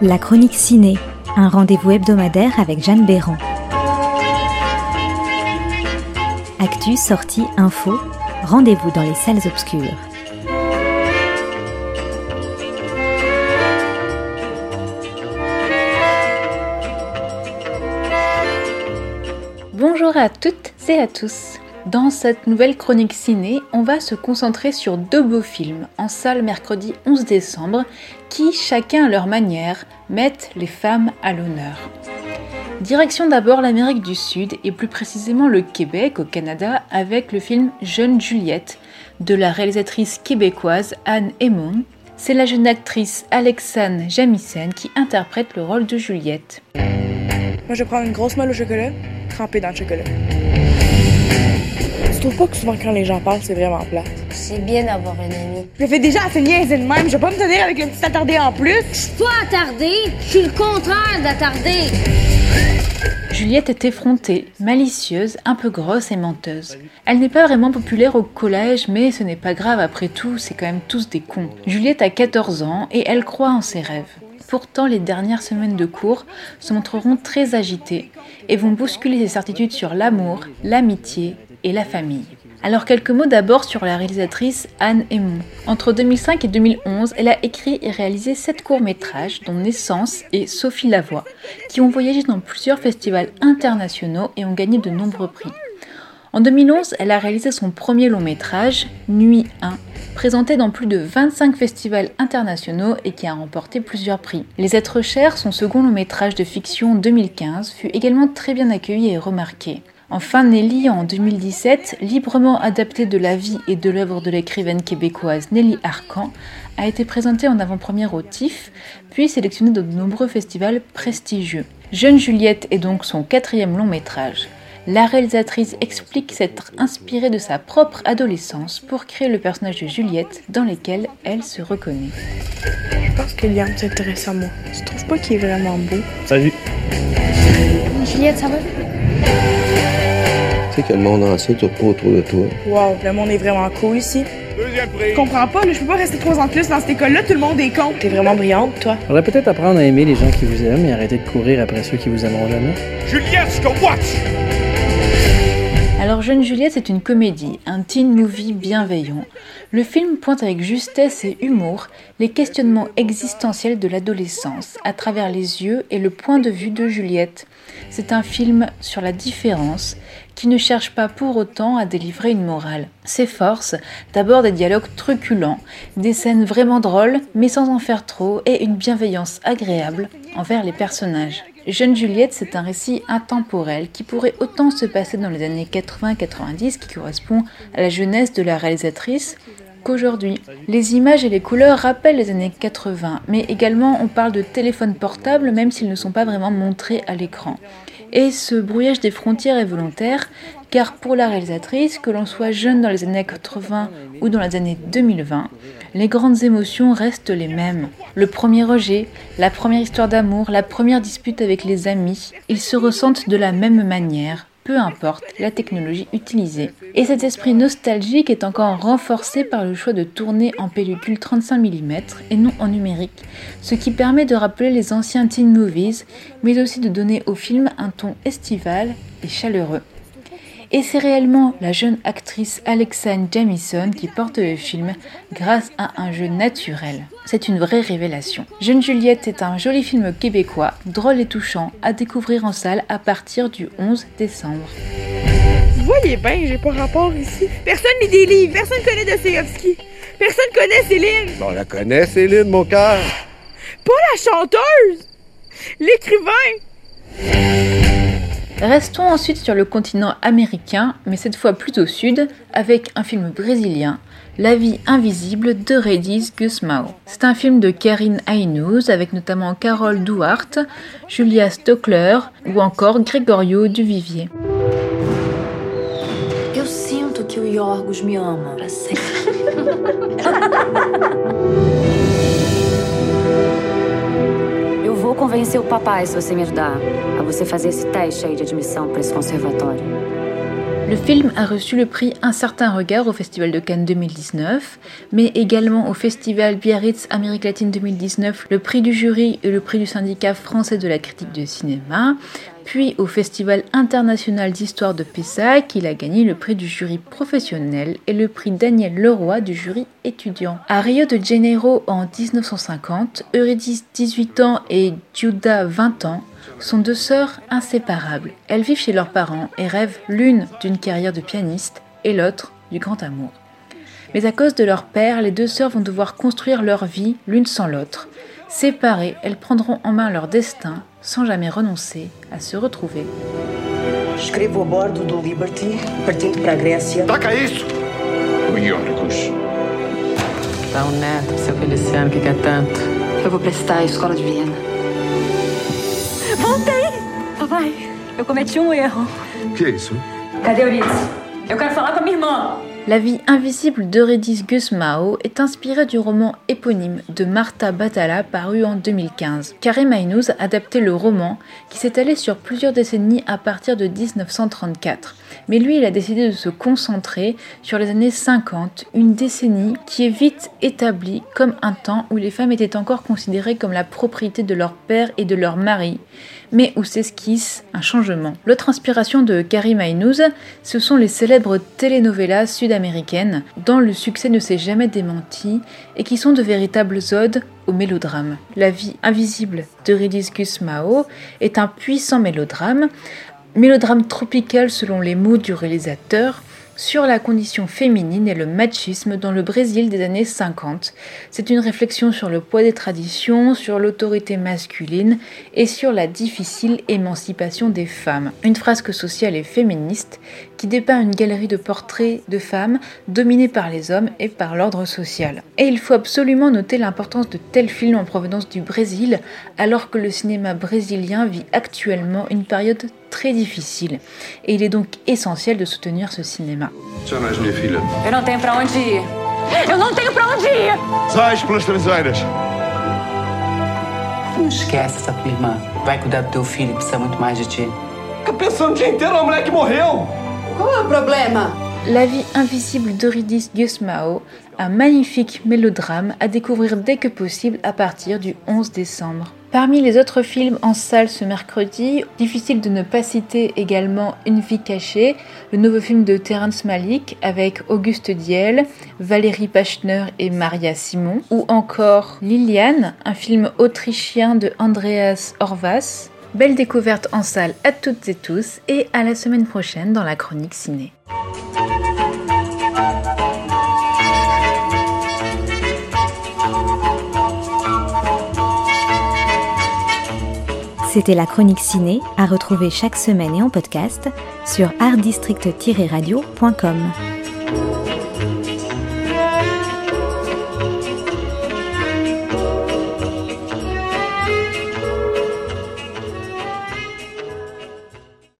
La chronique ciné, un rendez-vous hebdomadaire avec Jeanne Béran. Actu, sortie, info, rendez-vous dans les salles obscures. Bonjour à toutes et à tous. Dans cette nouvelle chronique ciné, on va se concentrer sur deux beaux films en salle mercredi 11 décembre qui, chacun à leur manière, mettent les femmes à l'honneur. Direction d'abord l'Amérique du Sud et plus précisément le Québec au Canada avec le film Jeune Juliette de la réalisatrice québécoise Anne Emon. C'est la jeune actrice Alexane Jamisen qui interprète le rôle de Juliette. Moi, je prendre une grosse molle au chocolat, trempée dans le chocolat. Tu trouves pas que souvent quand les gens parlent, c'est vraiment plat? C'est bien d'avoir un ami. Je fais déjà assez niaiser de même. Je vais pas me tenir avec un petit attardé en plus. Je suis pas attardé, je suis le contraire d'attardé. Juliette est effrontée, malicieuse, un peu grosse et menteuse. Elle n'est pas vraiment populaire au collège, mais ce n'est pas grave après tout, c'est quand même tous des cons. Juliette a 14 ans et elle croit en ses rêves. Pourtant, les dernières semaines de cours se montreront très agitées et vont bousculer ses certitudes sur l'amour, l'amitié et la famille. Alors quelques mots d'abord sur la réalisatrice Anne Emon. Entre 2005 et 2011, elle a écrit et réalisé sept courts-métrages, dont Naissance et Sophie Lavoie, qui ont voyagé dans plusieurs festivals internationaux et ont gagné de nombreux prix. En 2011, elle a réalisé son premier long métrage, Nuit 1, présenté dans plus de 25 festivals internationaux et qui a remporté plusieurs prix. Les êtres chers, son second long métrage de fiction 2015, fut également très bien accueilli et remarqué. Enfin, Nelly, en 2017, librement adapté de la vie et de l'œuvre de l'écrivaine québécoise Nelly Arcan, a été présenté en avant-première au TIFF, puis sélectionné dans de nombreux festivals prestigieux. Jeune Juliette est donc son quatrième long métrage. La réalisatrice explique s'être inspirée de sa propre adolescence pour créer le personnage de Juliette dans lequel elle se reconnaît. Je pense que Liam s'intéresse à moi. Tu trouves pas qu'il est vraiment beau? Salut. Juliette, ça va? Que le monde entier tourne pas autour de toi. Wow, le monde est vraiment cool ici. Je comprends pas, là, je peux pas rester trois ans de plus dans cette école-là, tout le monde est con. T'es vraiment brillante, toi. Faudrait peut-être apprendre à aimer les gens qui vous aiment et arrêter de courir après ceux qui vous aimeront jamais. Juliette, je watch! Alors Jeune Juliette, c'est une comédie, un teen movie bienveillant. Le film pointe avec justesse et humour les questionnements existentiels de l'adolescence à travers les yeux et le point de vue de Juliette. C'est un film sur la différence qui ne cherche pas pour autant à délivrer une morale. S'efforce d'abord des dialogues truculents, des scènes vraiment drôles mais sans en faire trop et une bienveillance agréable envers les personnages. Jeune Juliette, c'est un récit intemporel qui pourrait autant se passer dans les années 80-90, qui correspond à la jeunesse de la réalisatrice, qu'aujourd'hui. Les images et les couleurs rappellent les années 80, mais également on parle de téléphones portables même s'ils ne sont pas vraiment montrés à l'écran. Et ce brouillage des frontières est volontaire, car pour la réalisatrice, que l'on soit jeune dans les années 80 ou dans les années 2020, les grandes émotions restent les mêmes. Le premier rejet, la première histoire d'amour, la première dispute avec les amis, ils se ressentent de la même manière, peu importe la technologie utilisée. Et cet esprit nostalgique est encore renforcé par le choix de tourner en pellicule 35 mm et non en numérique, ce qui permet de rappeler les anciens teen movies, mais aussi de donner au film un ton estival et chaleureux. Et c'est réellement la jeune actrice Alexane Jamison qui porte le film grâce à un jeu naturel. C'est une vraie révélation. Jeune Juliette est un joli film québécois, drôle et touchant, à découvrir en salle à partir du 11 décembre. Vous voyez bien, j'ai pas rapport ici. Personne lit des livres, personne connaît Dostoevsky. Personne connaît Céline. Bon, on la connaît, Céline, mon cœur. Pas la chanteuse. L'écrivain. Restons ensuite sur le continent américain, mais cette fois plus au sud, avec un film brésilien, La vie invisible de Redis Gusmao. C'est un film de Karine Ainouz avec notamment Carole Duarte, Julia Stockler ou encore Gregorio Duvivier. Eu sinto que o Yorgos me ama pra sempre. vou convencer o papai se você me ajudar a você fazer esse teste aí de admissão para esse conservatório. Le film a reçu le prix Un certain regard au Festival de Cannes 2019, mais également au Festival Biarritz Amérique latine 2019, le prix du jury et le prix du syndicat français de la critique de cinéma, puis au Festival international d'histoire de Pessac, il a gagné le prix du jury professionnel et le prix Daniel Leroy du jury étudiant. À Rio de Janeiro en 1950, Eurydice 18 ans et Giuda 20 ans sont deux sœurs inséparables. Elles vivent chez leurs parents et rêvent l'une d'une carrière de pianiste et l'autre du grand amour. Mais à cause de leur père, les deux sœurs vont devoir construire leur vie l'une sans l'autre. Séparées, elles prendront en main leur destin sans jamais renoncer à se retrouver. Escrevo a bordo do Liberty, partindo para a Grécia. Taca isso! Dá um neto, seu Feliciano, que quer tanto. Eu vou prestar a escola de Viena. Voltei! Papai, eu cometi um erro. Que é isso? Cadê Euridice? Eu quero falar com a minha irmã. La vie invisible d'Eurydice Gusmao est inspirée du roman éponyme de Martha Batala paru en 2015. Karim Aynouz a adapté le roman qui s'est allé sur plusieurs décennies à partir de 1934. Mais lui, il a décidé de se concentrer sur les années 50, une décennie qui est vite établie comme un temps où les femmes étaient encore considérées comme la propriété de leur père et de leur mari, mais où s'esquisse un changement. L'autre inspiration de Karim Aynouz, ce sont les célèbres telenovelas sud-américaines dont le succès ne s'est jamais démenti et qui sont de véritables odes au mélodrame. La vie invisible de Ridis Gusmao est un puissant mélodrame Mélodrame tropical selon les mots du réalisateur sur la condition féminine et le machisme dans le Brésil des années 50. C'est une réflexion sur le poids des traditions, sur l'autorité masculine et sur la difficile émancipation des femmes. Une frasque sociale et féministe qui dépeint une galerie de portraits de femmes dominées par les hommes et par l'ordre social. Et il faut absolument noter l'importance de tels films en provenance du Brésil alors que le cinéma brésilien vit actuellement une période très difficile. Et il est donc essentiel de soutenir ce cinéma. Chamas, minha filha. Eu não tenho pra onde ir. Eu não tenho pra onde ir! Sais pelas traseiras. Não esquece essa tua irmã. Vai cuidar do teu filho, precisa muito mais de ti. Fica pensando o dia inteiro na mulher que morreu. La vie invisible d'Eurydice Gusmao, un magnifique mélodrame à découvrir dès que possible à partir du 11 décembre. Parmi les autres films en salle ce mercredi, difficile de ne pas citer également Une vie cachée, le nouveau film de Terrence Malick avec Auguste Diel, Valérie Pachner et Maria Simon, ou encore Liliane, un film autrichien de Andreas Horvath. Belle découverte en salle à toutes et tous et à la semaine prochaine dans la chronique ciné. C'était la chronique ciné à retrouver chaque semaine et en podcast sur artdistrict-radio.com.